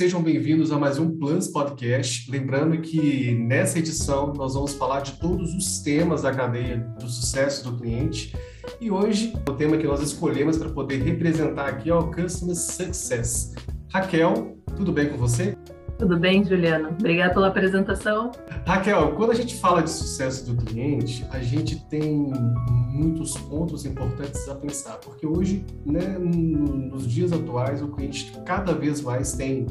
sejam bem-vindos a mais um Plans Podcast. Lembrando que nessa edição nós vamos falar de todos os temas da cadeia do sucesso do cliente. E hoje o tema que nós escolhemos para poder representar aqui é o Customer Success. Raquel, tudo bem com você? Tudo bem, Juliana? Obrigada pela apresentação. Raquel, quando a gente fala de sucesso do cliente, a gente tem muitos pontos importantes a pensar, porque hoje, né, nos dias atuais, o cliente cada vez mais tem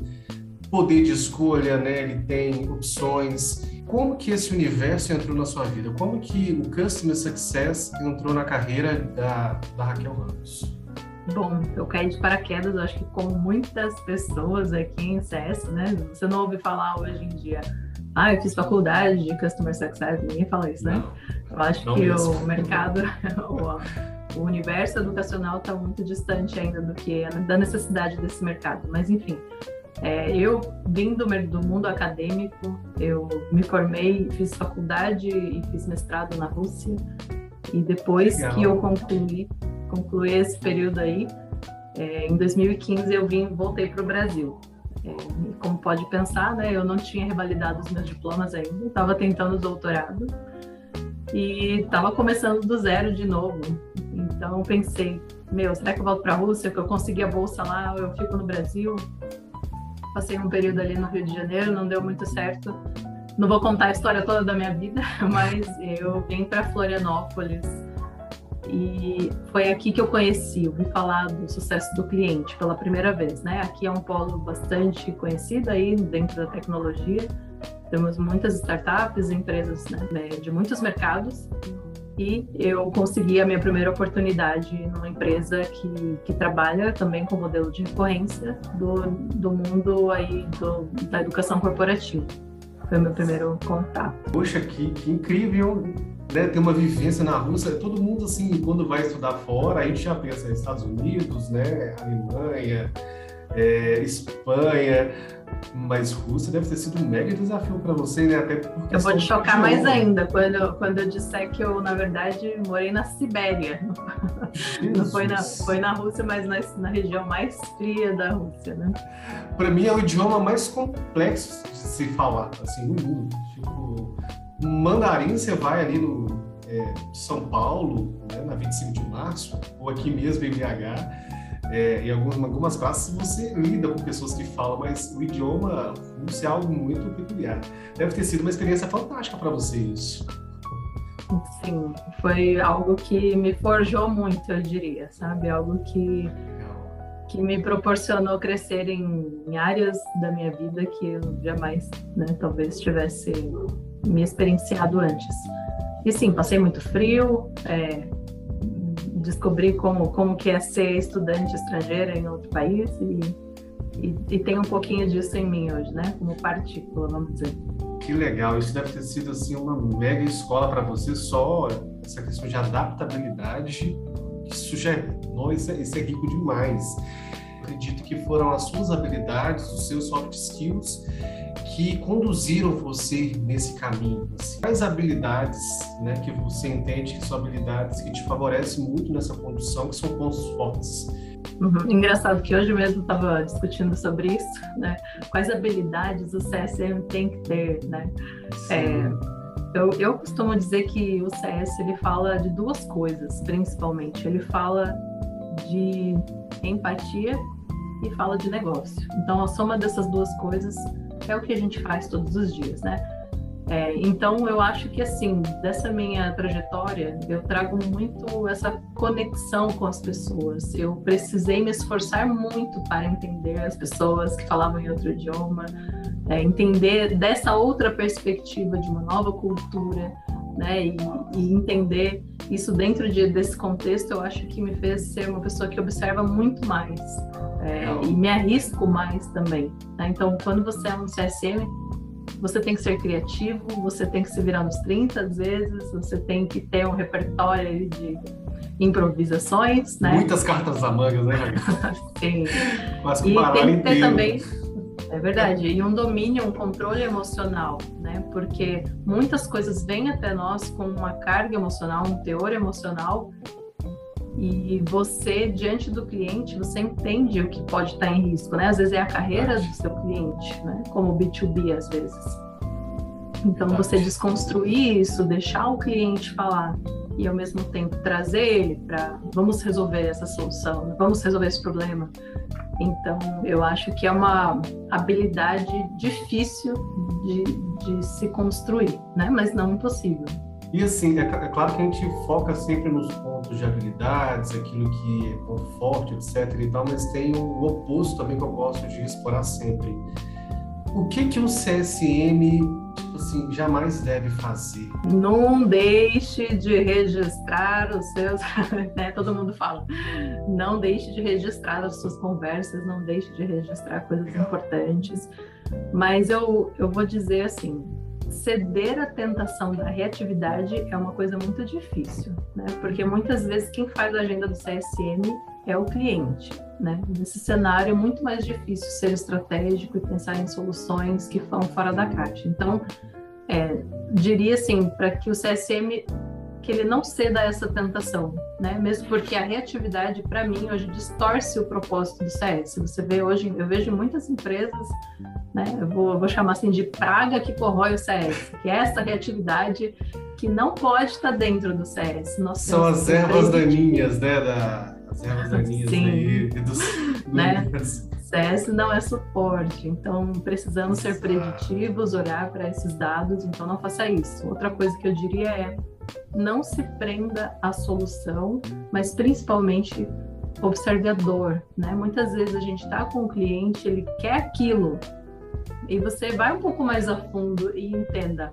poder de escolha, né? Ele tem opções. Como que esse universo entrou na sua vida? Como que o Customer Success entrou na carreira da, da Raquel Ramos? Bom, eu caí de paraquedas, acho que como muitas pessoas aqui em CS, né? Você não ouve falar hoje em dia, ah, eu fiz faculdade de Customer Success, ninguém fala isso, né? Não, eu acho que mesmo. o mercado, o, o universo educacional está muito distante ainda do que da necessidade desse mercado. Mas enfim, é, eu vim do, do, mundo acadêmico, eu me formei, fiz faculdade e fiz mestrado na Rússia. E depois Legal. que eu concluí, concluí esse período aí, é, em 2015 eu vim, voltei para o Brasil. É, como pode pensar, né, eu não tinha revalidado os meus diplomas ainda, estava tentando o doutorado e estava começando do zero de novo. Então pensei, meu, será que eu volto para a Rússia, que eu consegui a bolsa lá, eu fico no Brasil? Passei um período ali no Rio de Janeiro, não deu muito certo. Não vou contar a história toda da minha vida, mas eu vim para Florianópolis e foi aqui que eu conheci, ouvi falar do sucesso do cliente pela primeira vez, né? Aqui é um polo bastante conhecido aí dentro da tecnologia. Temos muitas startups, empresas né, de muitos mercados. E eu consegui a minha primeira oportunidade numa empresa que, que trabalha também com modelo de recorrência do, do mundo aí do, da educação corporativa. Foi o meu primeiro contato. Poxa, que, que incrível! né, ter uma vivência na Rússia, todo mundo assim, quando vai estudar fora, a gente já pensa Estados Unidos, né, Alemanha, é, Espanha, mas Rússia deve ter sido um mega desafio para você, né? Até porque eu vou te chocar mais ainda quando, quando eu disser que eu, na verdade, morei na Sibéria. Não foi na, foi na Rússia, mas na, na região mais fria da Rússia, né? Para mim é o idioma mais complexo de se falar, assim, no mundo. Tipo, mandarim você vai ali no é, São Paulo, né, na 25 de março, ou aqui mesmo em BH, é, em algumas, algumas classes você lida com pessoas que falam, mas o idioma russo é algo muito peculiar. Deve ter sido uma experiência fantástica para você isso. Sim, foi algo que me forjou muito, eu diria, sabe? Algo que que me proporcionou crescer em, em, áreas da minha vida que eu jamais, né, talvez tivesse me experienciado antes. E sim, passei muito frio, é, descobri como, como que é ser estudante estrangeira em outro país e, e, e tem um pouquinho disso em mim hoje, né? Como partícula, vamos dizer. Que legal, isso deve ter sido assim uma mega escola para você, só essa questão de adaptabilidade, isso já é, isso é, isso é rico demais. acredito que foram as suas habilidades, os seus soft skills que conduziram você nesse caminho? Assim? Quais habilidades né, que você entende que são habilidades que te favorecem muito nessa condução, que são pontos fortes? Uhum. Engraçado que hoje mesmo estava discutindo sobre isso, né? Quais habilidades o CSM tem que ter, né? É, eu, eu costumo dizer que o CS ele fala de duas coisas, principalmente. Ele fala de empatia e fala de negócio. Então, a soma dessas duas coisas é o que a gente faz todos os dias, né? É, então, eu acho que, assim, dessa minha trajetória, eu trago muito essa conexão com as pessoas. Eu precisei me esforçar muito para entender as pessoas que falavam em outro idioma, é, entender dessa outra perspectiva de uma nova cultura, né? E, e entender isso dentro de, desse contexto, eu acho que me fez ser uma pessoa que observa muito mais é, e me arrisco mais também. Né? Então, quando você é um CSM, você tem que ser criativo, você tem que se virar nos 30 às vezes, você tem que ter um repertório de improvisações, né? Muitas cartas a mangas, né? Sim. Mas e tem que ter inteiro. também, é verdade, e um domínio, um controle emocional, né? Porque muitas coisas vêm até nós com uma carga emocional, um teor emocional E você, diante do cliente, você entende o que pode estar em risco, né? Às vezes é a carreira do seu cliente, né? Como B2B às vezes. Então, você desconstruir isso, deixar o cliente falar e ao mesmo tempo trazer ele para vamos resolver essa solução, vamos resolver esse problema. Então, eu acho que é uma habilidade difícil de, de se construir, né? Mas não impossível. E assim, é, é, claro que a gente foca sempre nos pontos de habilidades, aquilo que é forte, etc e tal, mas tem o oposto também que eu gosto de explorar sempre. O que que um CSM, tipo assim, jamais deve fazer? Não deixe de registrar os seus, né? Todo mundo fala. Não deixe de registrar as suas conversas, não deixe de registrar coisas Legal. importantes. Mas eu, eu vou dizer assim, ceder à tentação da reatividade é uma coisa muito difícil, né? Porque muitas vezes quem faz a agenda do CSM é o cliente, né? Nesse cenário é muito mais difícil ser estratégico e pensar em soluções que vão fora da caixa. Então, é, diria assim, para que o CSM que ele não ceda a essa tentação, né? Mesmo porque a reatividade, para mim, hoje distorce o propósito do CS. Você vê hoje, eu vejo muitas empresas, né? Eu vou, eu vou chamar assim de praga que corrói o CS, que é essa reatividade que não pode estar dentro do CS. Nós São as ervas daninhas, né? Da, as ervas daninhas Sim. Aí, dos, do né? CS não é suporte, então precisamos ser preditivos, olhar para esses dados, então não faça isso. Outra coisa que eu diria é não se prenda à solução, mas principalmente observe a dor, né? Muitas vezes a gente está com o cliente, ele quer aquilo, e você vai um pouco mais a fundo e entenda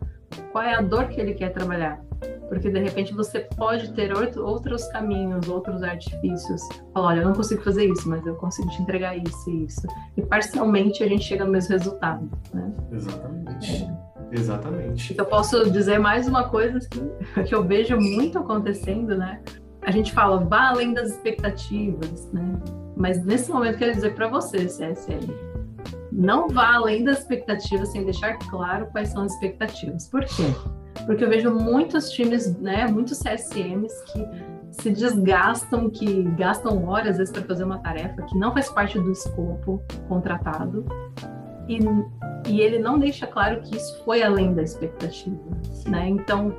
qual é a dor que ele quer trabalhar. Porque de repente você pode ter outros caminhos, outros artifícios. Falar, olha, eu não consigo fazer isso, mas eu consigo te entregar isso e isso. E parcialmente a gente chega no mesmo resultado. Né? Exatamente. É. Exatamente. Eu posso dizer mais uma coisa que, eu vejo muito acontecendo, né? A gente fala, vá além das expectativas, né? Mas nesse momento, quero dizer para você, CSL, não vá além das expectativas sem deixar claro quais são as expectativas. Por quê? Porque eu vejo muitos times, né, muitos CSMs que se desgastam, que gastam horas às vezes para fazer uma tarefa que não faz parte do escopo contratado e, e ele não deixa claro que isso foi além da expectativa, né? Então,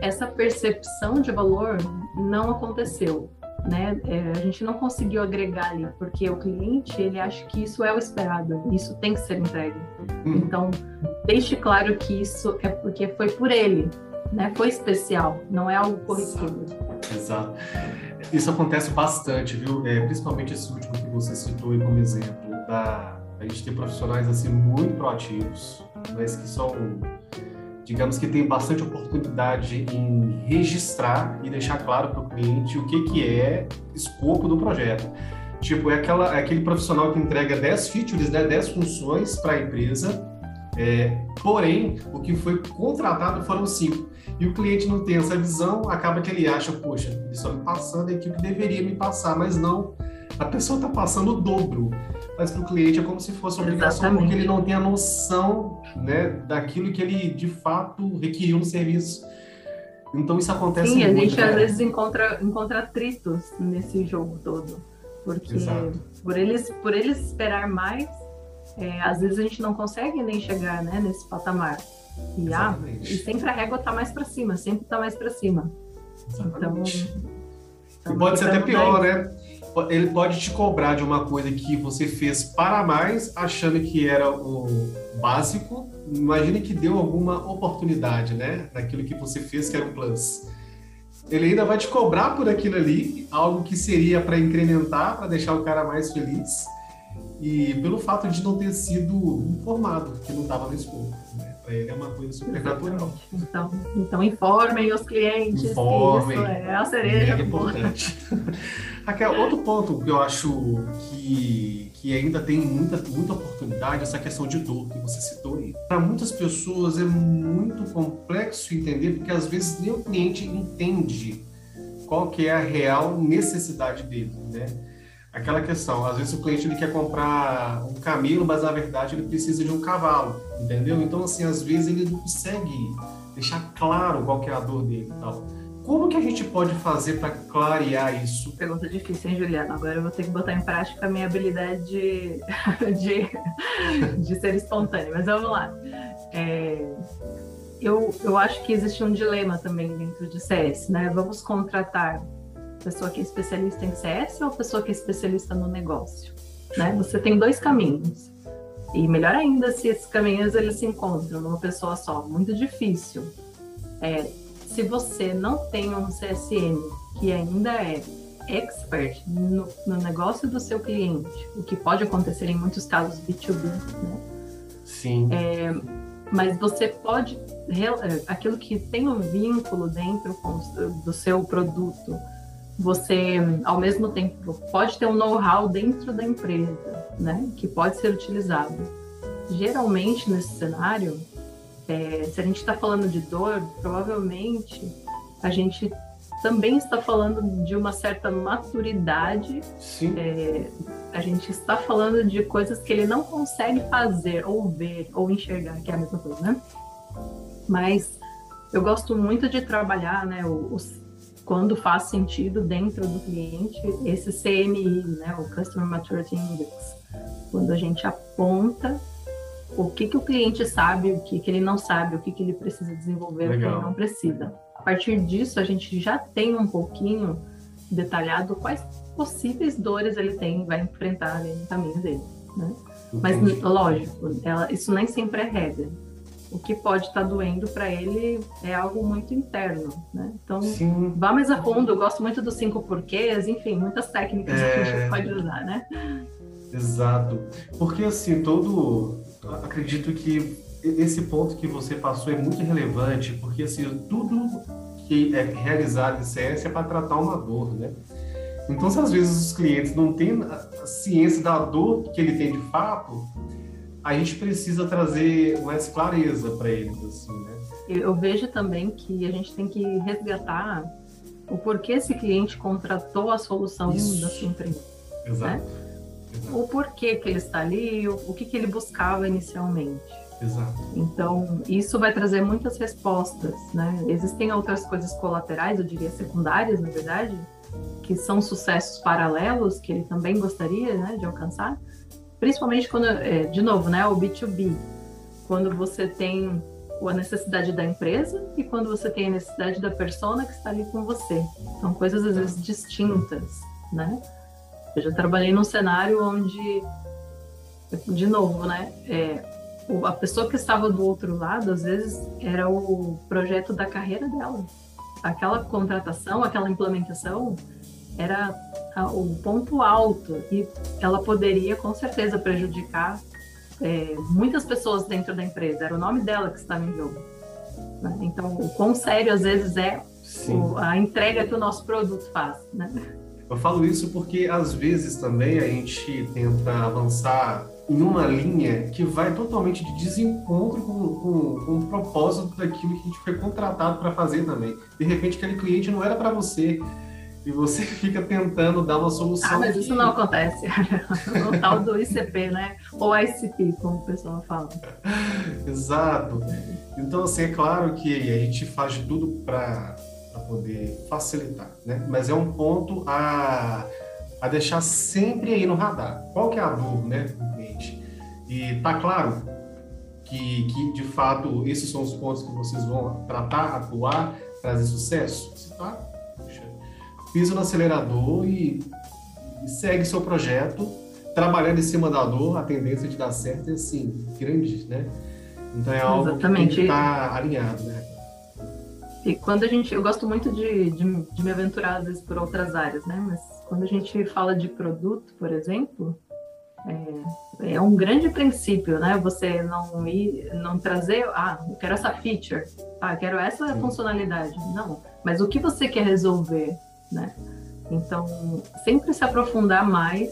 essa percepção de valor não aconteceu, né? É, a gente não conseguiu agregar ali, porque o cliente, ele acha que isso é o esperado, isso tem que ser entregue. Hum. Então, deixe claro que isso é porque foi por ele, né? Foi especial, não é algo corriqueiro. Exato. Exato. Isso acontece bastante, viu? É, principalmente esse último que você citou como exemplo, da a gente tem profissionais assim muito proativos, mas que são, digamos que tem bastante oportunidade em registrar e deixar claro para o cliente o que, que é escopo do projeto. Tipo, é, aquela, é aquele profissional que entrega 10 features, né, 10 funções para a empresa, é, porém, o que foi contratado foram cinco. E o cliente não tem essa visão, acaba que ele acha, poxa, ele só me passando a equipe deveria me passar, mas não, a pessoa está passando o dobro mas para o cliente é como se fosse uma obrigação, Exatamente. porque ele não tem a noção né, daquilo que ele de fato requeriu no serviço. Então isso acontece Sim, muito. Sim, a gente né? às vezes encontra, encontra atritos nesse jogo todo. Porque por eles, por eles esperar mais, é, às vezes a gente não consegue nem chegar né, nesse patamar. E, ah, e sempre a régua está mais para cima, sempre está mais para cima. Exatamente. Então, então, e pode ser até pior, né? Ele pode te cobrar de uma coisa que você fez para mais, achando que era o básico. Imagine que deu alguma oportunidade, né? Naquilo que você fez que era um plus. Ele ainda vai te cobrar por aquilo ali, algo que seria para incrementar, para deixar o cara mais feliz. E pelo fato de não ter sido informado, que não estava no escopo. Né? Para ele é uma coisa super natural. Então, então informem os clientes. Informem. Isso é a cereja. É importante. Raquel, outro ponto que eu acho que, que ainda tem muita, muita oportunidade é essa questão de dor que você citou aí. Para muitas pessoas é muito complexo entender, porque às vezes nem o cliente entende qual que é a real necessidade dele, né? Aquela questão, às vezes o cliente ele quer comprar um camelo, mas na verdade ele precisa de um cavalo, entendeu? Então, assim, às vezes ele não consegue deixar claro qual é a dor dele e tal. como que a gente pode fazer para clarear isso? Pergunta difícil, hein, Juliana? Agora eu vou ter que botar em prática a minha habilidade de, de, de ser espontânea, mas vamos lá. É, eu, eu acho que existe um dilema também dentro de CS, né? Vamos contratar pessoa que é especialista em CS ou pessoa que é especialista no negócio, né? Você tem dois caminhos. E melhor ainda se esses caminhos eles se encontram numa pessoa só, muito difícil. É, se você não tem um CSM que ainda é expert no, no, negócio do seu cliente, o que pode acontecer em muitos casos B2B, né? Sim. É, mas você pode é, aquilo que tem um vínculo dentro do seu produto, você ao mesmo tempo pode ter um know-how dentro da empresa, né, que pode ser utilizado. Geralmente nesse cenário, é, se a gente está falando de dor, provavelmente a gente também está falando de uma certa maturidade. Sim. É, a gente está falando de coisas que ele não consegue fazer, ou ver, ou enxergar, que é a mesma coisa, né? Mas eu gosto muito de trabalhar, né, os, quando faz sentido dentro do cliente, esse CMI, né, o Customer Maturity Index, quando a gente aponta o que, que o cliente sabe, o que, que ele não sabe, o que, que ele precisa desenvolver, Legal. o que ele não precisa. A partir disso, a gente já tem um pouquinho detalhado quais possíveis dores ele tem, vai enfrentar ali no caminho dele, né? Mas, lógico, ela, isso nem sempre é regra o que pode estar tá doendo para ele é algo muito interno, né? Então, Sim. vá mais a fundo. Eu gosto muito dos cinco porquês, enfim, muitas técnicas é... que a gente pode usar, né? Exato. Porque, assim, todo... Acredito que esse ponto que você passou é muito relevante, porque, assim, tudo que é realizado em CS é para tratar uma dor, né? Então, se às vezes os clientes não têm a ciência da dor que ele tem de fato, a gente precisa trazer mais clareza para eles, assim, né? Eu vejo também que a gente tem que resgatar o porquê esse cliente contratou a solução Isso. da sua empresa. Exato. Né? Exato. O porquê que ele está ali, o, o que, que ele buscava inicialmente. Exato. Então, isso vai trazer muitas respostas, né? Existem outras coisas colaterais, eu diria secundárias, na verdade, que são sucessos paralelos que ele também gostaria né, de alcançar, principalmente quando, é, de novo, né, o B2B, quando você tem a necessidade da empresa e quando você tem a necessidade da persona que está ali com você. São coisas às vezes distintas, né? Eu já trabalhei num cenário onde, de novo, né, é, a pessoa que estava do outro lado, às vezes, era o projeto da carreira dela. Aquela contratação, aquela implementação era o ponto alto e ela poderia com certeza prejudicar é, muitas pessoas dentro da empresa. Era o nome dela que estava em jogo. Né? Então, o quão sério às vezes é o, a entrega que o nosso produto faz. Né? Eu falo isso porque às vezes também a gente tenta avançar em uma linha que vai totalmente de desencontro com, com, com o propósito daquilo que a gente foi contratado para fazer também. De repente, aquele cliente não era para você e você fica tentando dar uma solução. Ah, mas isso não acontece. o tal do ICP, né? Ou ICP, como o pessoal fala. Exato. Então, assim, é claro que a gente faz de tudo para poder facilitar, né? Mas é um ponto a, a deixar sempre aí no radar. Qual que é a dor, né, do cliente? E tá claro que, que, de fato, esses são os pontos que vocês vão tratar, atuar, trazer sucesso? Você tá pisa no acelerador e, e segue seu projeto, trabalhando em cima da dor, a tendência de dar certo é assim, grande, né? Então é algo Exatamente. que tem que estar tá alinhado, né? E quando a gente, eu gosto muito de, de, de, me aventurar às vezes por outras áreas, né? Mas quando a gente fala de produto, por exemplo, é, é um grande princípio, né? Você não ir, não trazer, ah, eu quero essa feature, ah, quero essa Sim. funcionalidade. Não, mas o que você quer resolver? Né? Então, sempre se aprofundar mais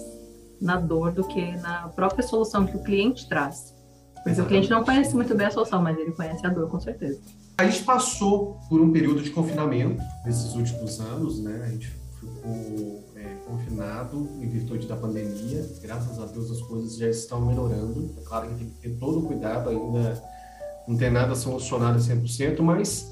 na dor do que na própria solução que o cliente traz. Porque Exatamente. o cliente não conhece muito bem a solução, mas ele conhece a dor, com certeza. A gente passou por um período de confinamento nesses últimos anos, né? A gente ficou é, confinado em virtude da pandemia. Graças a Deus as coisas já estão melhorando. É claro que tem que ter todo o cuidado ainda, não tem nada solucionado 100%, mas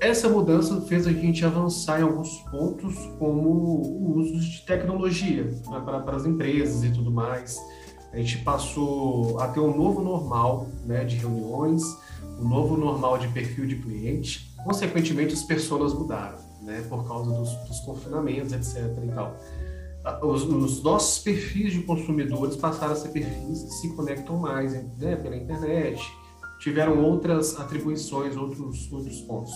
essa mudança fez a gente avançar em alguns pontos, como o uso de tecnologia né, para, as empresas e tudo mais. A gente passou a ter um novo normal né, de reuniões, um novo normal de perfil de cliente. Consequentemente, as pessoas mudaram, né, por causa dos, dos confinamentos, etc. E tal. Os, os, nossos perfis de consumidores passaram a ser perfis que se conectam mais né, pela internet, tiveram outras atribuições, outros, outros pontos.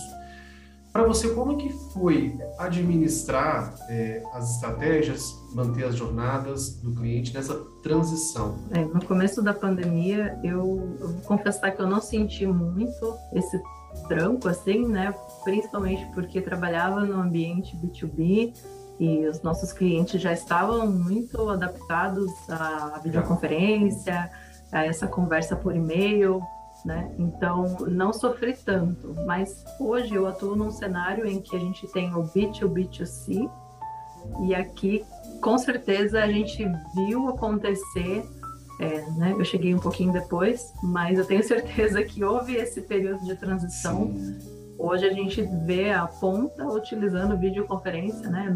Para você, como é que foi administrar é, as estratégias, manter as jornadas do cliente nessa transição? É, no começo da pandemia, eu, eu, vou confessar que eu não senti muito esse tranco, assim, né? Principalmente porque trabalhava no ambiente B2B e os nossos clientes já estavam muito adaptados à videoconferência, a essa conversa por e-mail, né? Então, não sofri tanto, mas hoje eu atuo num cenário em que a gente tem o B2B, B2C, e aqui, com certeza, a gente viu acontecer, é, né? Eu cheguei um pouquinho depois, mas eu tenho certeza que houve esse período de transição. Sim. Hoje a gente vê a ponta utilizando videoconferência, né?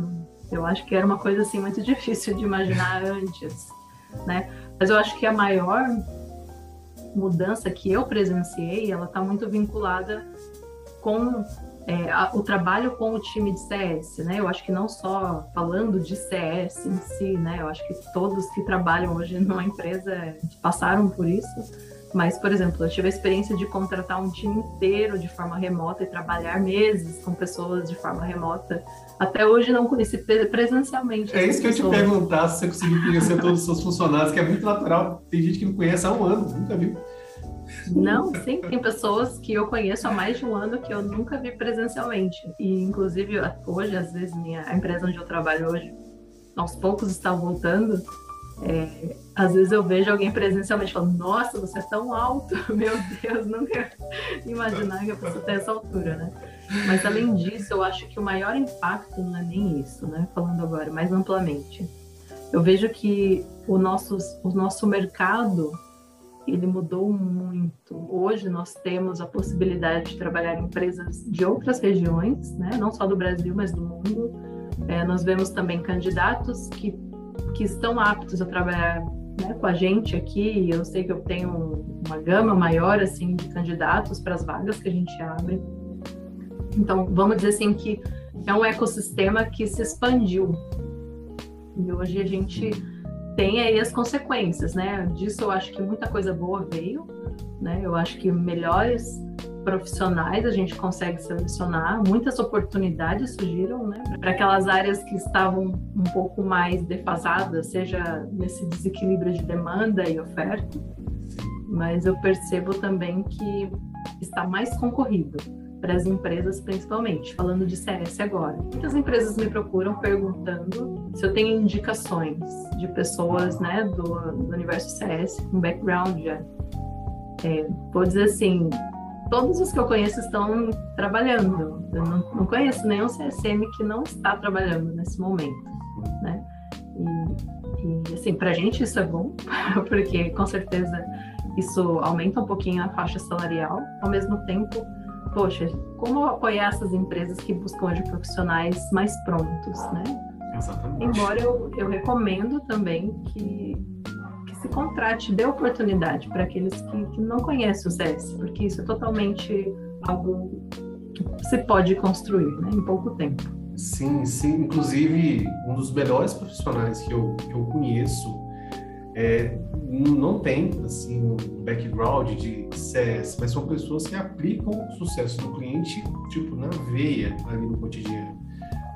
Eu acho que era uma coisa assim muito difícil de imaginar antes, né? Mas eu acho que a maior mudança que eu presenciei, ela está muito vinculada com é, a, o trabalho com o time de CS, né? Eu acho que não só falando de CS em si, né? Eu acho que todos que trabalham hoje numa empresa passaram por isso. Mas, por exemplo, eu tive a experiência de contratar um time inteiro de forma remota e trabalhar meses com pessoas de forma remota. Até hoje não conheci presencialmente. É isso que pessoas. eu te perguntar, se você conseguiu conhecer todos os seus funcionários, que é muito natural. Tem gente que não conhece há um ano, nunca viu. Não, sim, tem pessoas que eu conheço há mais de um ano que eu nunca vi presencialmente. E, inclusive, hoje, às vezes, minha, a empresa onde eu trabalho hoje, aos poucos está voltando. É, às vezes eu vejo alguém presencialmente falando, nossa, você é tão alto, meu Deus, nunca imaginar que a pessoa tem essa altura, né? Mas além disso, eu acho que o maior impacto não é nem isso, né? Falando agora mais amplamente. Eu vejo que o nosso, o nosso mercado ele mudou muito. Hoje nós temos a possibilidade de trabalhar em empresas de outras regiões, né? não só do Brasil, mas do mundo. É, nós vemos também candidatos que, que estão aptos a trabalhar né, com a gente aqui. Eu sei que eu tenho uma gama maior assim de candidatos para as vagas que a gente abre. Então, vamos dizer assim que é um ecossistema que se expandiu. E hoje a gente tem aí as consequências, né? Disso eu acho que muita coisa boa veio, né? Eu acho que melhores profissionais a gente consegue selecionar, muitas oportunidades surgiram, né? Para aquelas áreas que estavam um pouco mais defasadas, seja nesse desequilíbrio de demanda e oferta, mas eu percebo também que está mais concorrido para as empresas principalmente, falando de CS agora. Muitas empresas me procuram perguntando se eu tenho indicações de pessoas né, do, do universo CS com background já. É, vou dizer assim, todos os que eu conheço estão trabalhando. Eu não, não conheço nenhum CSM que não está trabalhando nesse momento, né? E, e assim, para a gente isso é bom, porque com certeza isso aumenta um pouquinho a faixa salarial, ao mesmo tempo poxa, como apoiar essas empresas que buscam hoje profissionais mais prontos, né? Exatamente. Embora eu, eu recomendo também que, que se contrate, dê oportunidade para aqueles que, que não conhecem o CS, porque isso é totalmente algo que se pode construir né, em pouco tempo. Sim, sim. Inclusive, um dos melhores profissionais que eu, que eu conheço é, não tem assim um background de CS, mas são pessoas que aplicam o sucesso do cliente tipo na veia ali no cotidiano.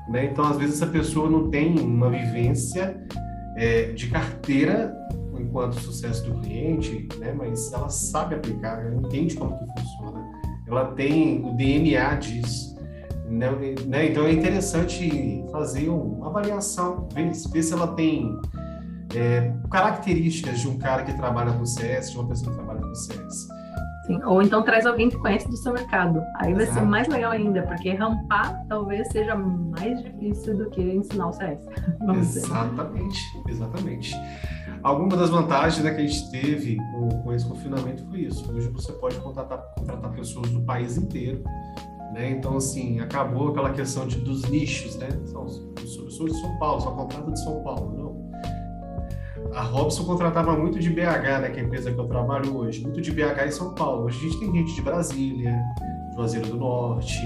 Né? Então, às vezes essa pessoa não tem uma vivência é, de carteira enquanto sucesso do cliente, né? Mas ela sabe aplicar, ela entende como que funciona, ela tem o DNA disso. Né? né? Então é interessante fazer uma avaliação, ver, ver se ela tem é, características de um cara que trabalha com CS, de uma pessoa que trabalha com CS. Sim, ou então traz alguém que conhece do seu mercado. Aí vai Exato. ser mais legal ainda, porque rampar talvez seja mais difícil do que ensinar o CS. exatamente, dizer. exatamente. Alguma das vantagens né, que a gente teve com, com esse confinamento foi isso. Hoje você pode contratar, contratar pessoas do país inteiro Né? Então, assim, acabou aquela questão de, dos nichos, né? São, eu sou de São Paulo, só contrata de São Paulo. A Robson contratava muito de BH, né? Que é a empresa que eu trabalho hoje. Muito de BH e São Paulo. Hoje a gente tem gente de Brasília, Juazeiro do Norte,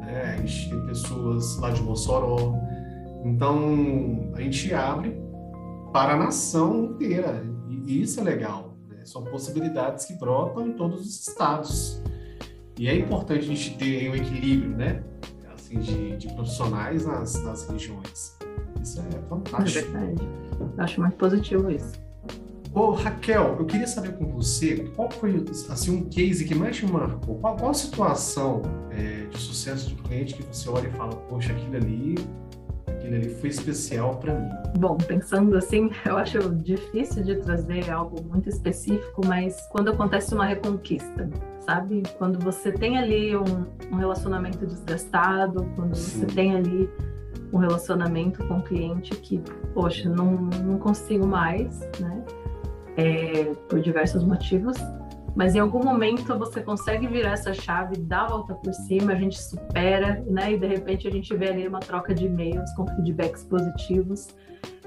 né? A gente tem pessoas lá de Mossoró. Então, a gente abre para a nação inteira. E isso é legal. Né? São possibilidades que brotam em todos os estados. E é importante a gente ter um equilíbrio, né? Assim, de, de profissionais nas, nas regiões. Isso é fantástico. É verdade. Eu acho muito positivo isso. Ô, Raquel, eu queria saber com você qual foi assim, um case que mais te marcou? Qual, qual a situação é, de sucesso do cliente que você olha e fala, poxa, aquilo ali aquele ali foi especial para mim? Bom, pensando assim, eu acho difícil de trazer algo muito específico, mas quando acontece uma reconquista, sabe? Quando você tem ali um, um relacionamento desgastado, quando Sim. você tem ali um relacionamento com o cliente que, poxa, não, não consigo mais, né? É, por diversos motivos, mas em algum momento você consegue virar essa chave, dar a volta por cima, a gente supera, né? E de repente a gente vê ali uma troca de e-mails com feedbacks positivos.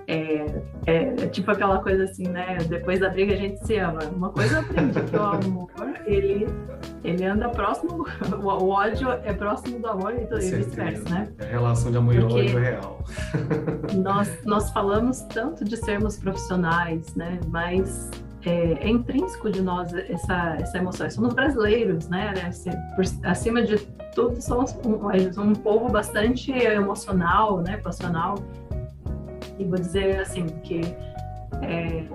É, é, é, tipo aquela coisa assim, né? Depois da briga a gente se ama. Uma coisa eu aprendi que o amor, ele, ele anda próximo, o ódio é próximo do amor e vice-versa, né? É a relação de amor e ódio é real. nós, nós falamos tanto de sermos profissionais, né? Mas é, é, intrínseco de nós essa, essa emoção. Somos brasileiros, né? Assim, acima de tudo, somos um, um, povo bastante emocional, né? Passional. Vou dizer assim que é,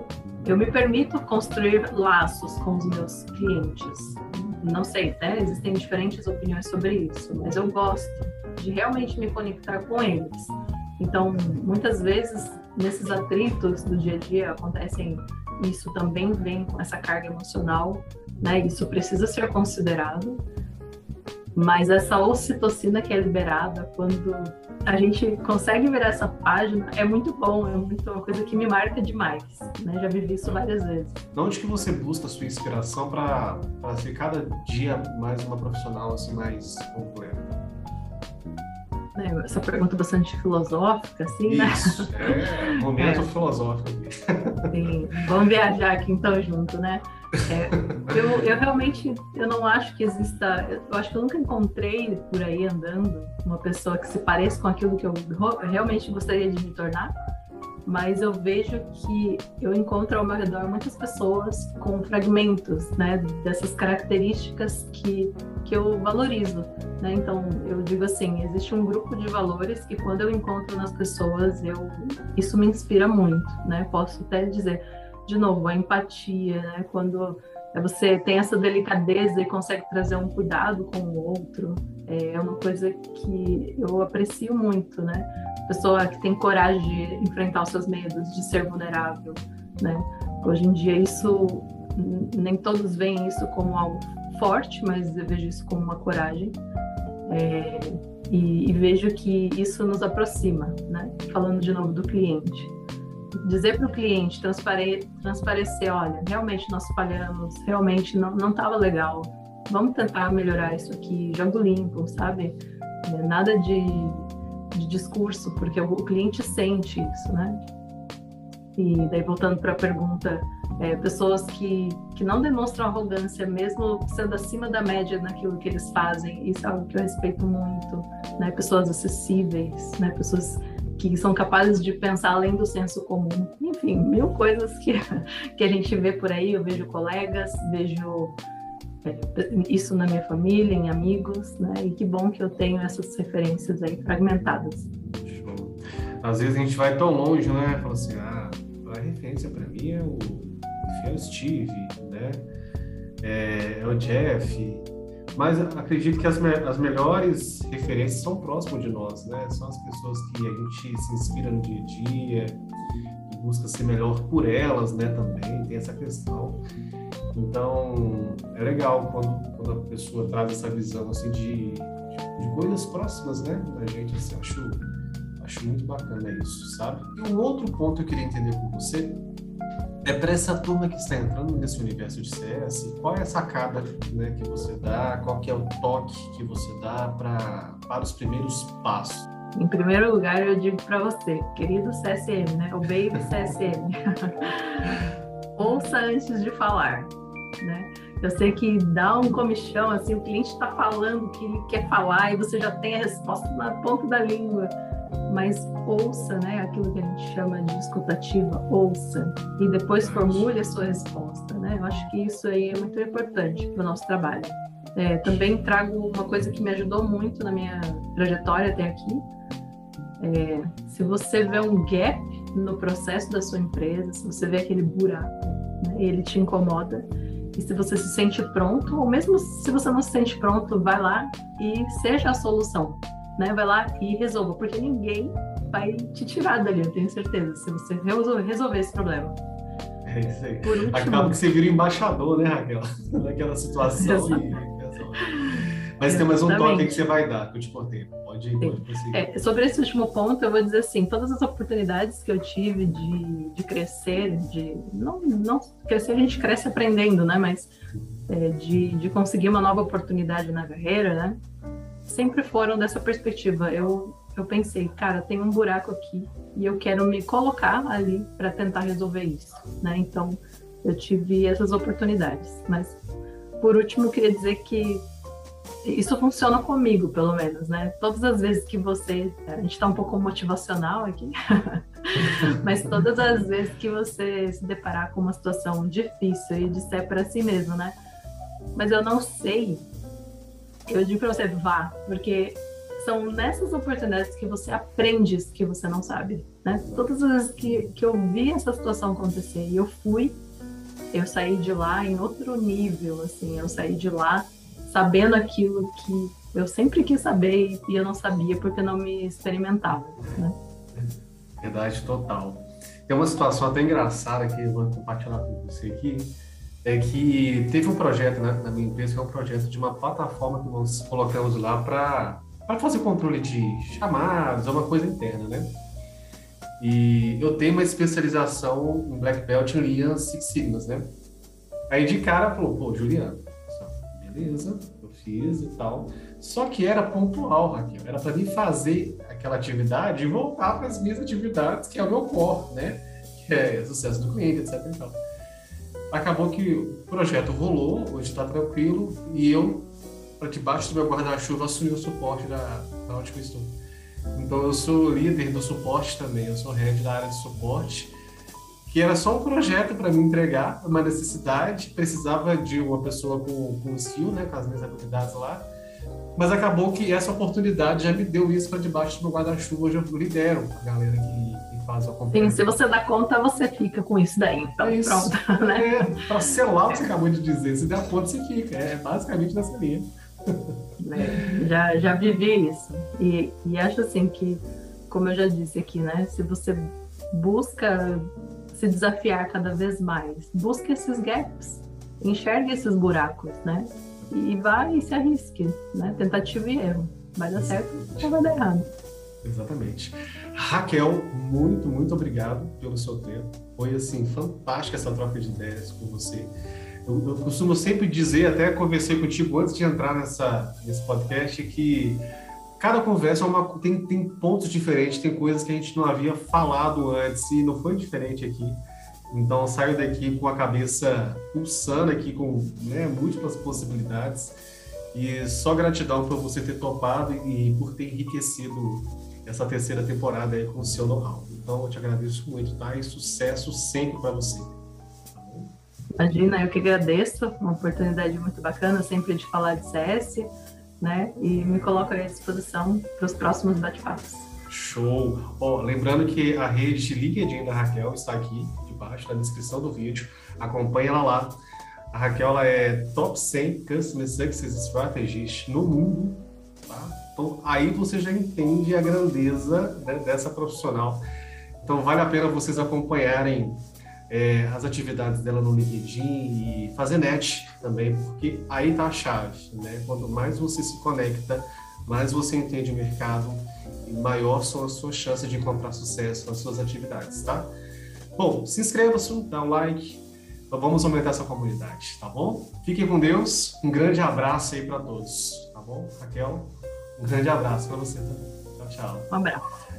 eu me permito construir laços com os meus clientes. Não sei, né? Existem diferentes opiniões sobre isso, mas eu gosto de realmente me conectar com eles. Então, muitas vezes, nesses atritos do dia a dia acontecem isso também vem com essa carga emocional, né? Isso precisa ser considerado. Mas essa ocitocina que é liberada quando a gente consegue virar essa página é muito bom, é muito uma coisa que me marca demais, né? Já vivi isso várias vezes. De onde que você busca a sua inspiração para ser cada dia mais uma profissional assim mais completa? Né? Essa pergunta bastante filosófica, assim, né? Isso, é momento é. filosófico. Sim, vamos viajar aqui então junto, né? É, eu, eu realmente eu não acho que exista. Eu acho que eu nunca encontrei por aí andando uma pessoa que se pareça com aquilo que eu realmente gostaria de me tornar mas eu vejo que eu encontro ao meu redor muitas pessoas com fragmentos, né, dessas características que, que eu valorizo, né? Então, eu digo assim, existe um grupo de valores que quando eu encontro nas pessoas, eu isso me inspira muito, né? Posso até dizer, de novo, a empatia, né? Quando você tem essa delicadeza e consegue trazer um cuidado com o outro, é uma coisa que eu aprecio muito, né? Pessoa que tem coragem de enfrentar os seus medos, de ser vulnerável, né? Hoje em dia isso nem todos veem isso como algo forte, mas eu vejo isso como uma coragem. É, e, e, vejo que isso nos aproxima, né? Falando de novo do cliente. Dizer para o cliente, transpare, transparecer, olha, realmente nós falhamos, realmente não estava legal, vamos tentar melhorar isso aqui, jogo limpo, sabe? É, nada de, de discurso, porque o, cliente sente isso, né? E daí voltando para a pergunta, é, pessoas que, que não demonstram arrogância, mesmo sendo acima da média naquilo que eles fazem, isso é algo que eu respeito muito, né? Pessoas acessíveis, né? Pessoas que são capazes de pensar além do senso comum. Enfim, mil coisas que, que a gente vê por aí. Eu vejo colegas, vejo isso na minha família, em amigos, né? E que bom que eu tenho essas referências aí fragmentadas. Show. Às vezes a gente vai tão longe, né? Fala assim, ah, a referência para mim é o, é o Steve, né? É, é, o Jeff. Mas acredito que as, me as melhores referências são próximas de nós, né? São as pessoas que a gente se inspira no dia a dia, busca ser melhor por elas, né? Também tem essa questão. Então, é legal quando, quando a pessoa traz essa visão assim de, de, de coisas próximas, né, da gente, assim, acho, acho muito bacana isso, sabe? E um outro ponto que eu queria entender com você É para essa turma que está entrando nesse universo de CS, qual é a sacada né, que você dá, qual que é o toque que você dá pra, para os primeiros passos? Em primeiro lugar, eu digo para você, querido CSM, né? O baby CSM. Ouça antes de falar, né? Eu sei que dá um comichão, assim, o cliente está falando o que ele quer falar e você já tem a resposta na ponta da língua. Mas ouça, né? Aquilo que a gente chama de escutativa, ouça. E depois formule a sua resposta, né? Eu acho que isso aí é muito importante para o nosso trabalho. É, também trago uma coisa que me ajudou muito na minha trajetória até aqui. É, se você vê um gap no processo da sua empresa, se você vê aquele buraco, né, ele te incomoda, e se você se sente pronto, ou mesmo se você não se sente pronto, vai lá e seja a solução. Né? Vai lá e resolva, porque ninguém vai te tirar dali, eu tenho certeza, se você resolver esse problema. É isso aí. Por último, Acaba que você vira embaixador, né, Raquel? Naquela situação. E... Mas tem mais um toque que você vai dar, que eu te contei. Pode, pode prosseguir. É, sobre esse último ponto, eu vou dizer assim, todas as oportunidades que eu tive de, de crescer, de não, não crescer, a gente cresce aprendendo, né? Mas é, de, de conseguir uma nova oportunidade na carreira, né? Sempre foram dessa perspectiva. Eu, eu pensei, cara, tem um buraco aqui e eu quero me colocar ali para tentar resolver isso, né? Então, eu tive essas oportunidades. Mas, por último, eu queria dizer que isso funciona comigo, pelo menos, né? Todas as vezes que você. A gente está um pouco motivacional aqui, mas todas as vezes que você se deparar com uma situação difícil e disser para si mesmo, né? Mas eu não sei, eu digo para você, vá, porque são nessas oportunidades que você aprende que você não sabe, né? Todas as vezes que, que eu vi essa situação acontecer e eu fui, eu saí de lá em outro nível, assim, eu saí de lá sabendo aquilo que eu sempre quis saber e eu não sabia porque não me experimentava. Né? Verdade total. Tem uma situação até engraçada que eu vou compartilhar com você aqui, é que teve um projeto né, na minha empresa, que é um projeto de uma plataforma que nós colocamos lá para fazer controle de chamadas, uma coisa interna, né? E eu tenho uma especialização em Black Belt em linhas Six Sigmas, né? Aí de cara falou, pô, Juliano, beleza, eu fiz e tal. Só que era pontual, Raquel. Era para mim fazer aquela atividade e voltar para as minhas atividades, que é o meu core, né? Que é sucesso do cliente, etc. E tal. Acabou que o projeto rolou, hoje está tranquilo, e eu, para debaixo do meu guarda-chuva, assumi o suporte da, da Ótimo Estou. Então eu sou líder do suporte também, eu sou head da área de suporte que era só um projeto para me entregar, uma necessidade, precisava de uma pessoa com, com skill, né, com as minhas habilidades lá, mas acabou que essa oportunidade já me deu isso para debaixo do meu guarda-chuva, hoje eu lidero a galera que faz o acompanhamento. Sim, se você dá conta, você fica com isso daí, então é isso, pronto, né? É, para selar o que você acabou de dizer, se der conta, você fica, é basicamente nessa linha. É, já, já vivi isso, e, e acho assim que, como eu já disse aqui, né, se você busca se desafiar cada vez mais. Busque esses gaps, enxergue esses buracos, né? E vai e se arrisque, né? Tentativa e erro. Vai dar certo ou vai dar errado. Exatamente. Raquel, muito, muito obrigado pelo seu tempo. Foi, assim, fantástica essa troca de ideias com você. Eu, eu costumo sempre dizer, até conversei contigo antes de entrar nessa, nesse podcast, que cada conversa é uma, tem, tem pontos diferentes, tem coisas que a gente não havia falado antes e não foi diferente aqui. Então saio daqui com a cabeça pulsando aqui com né, múltiplas possibilidades e só gratidão por você ter topado e por ter enriquecido essa terceira temporada aí com o seu know-how. Então eu te agradeço muito, tá? E sucesso sempre para você. Tá Imagina, eu que agradeço, uma oportunidade muito bacana sempre de falar de CS né? E me coloco à disposição para os próximos bate-papos. Show! Oh, lembrando que a rede LinkedIn da Raquel está aqui debaixo na descrição do vídeo. Acompanhe ela lá. A Raquel ela é top 100 Customer Success Strategist no mundo. Tá? Então, aí você já entende a grandeza né, dessa profissional. Então, vale a pena vocês acompanharem é, as atividades dela no LinkedIn e fazer net também, porque aí está a chave. Né? Quanto mais você se conecta, mais você entende o mercado e maior são as suas chances de encontrar sucesso nas suas atividades, tá? Bom, se inscreva se, dá um like, então, vamos aumentar essa comunidade, tá bom? Fiquem com Deus, um grande abraço aí para todos, tá bom? Raquel, um grande abraço para você também. Tchau, tchau. Um abraço.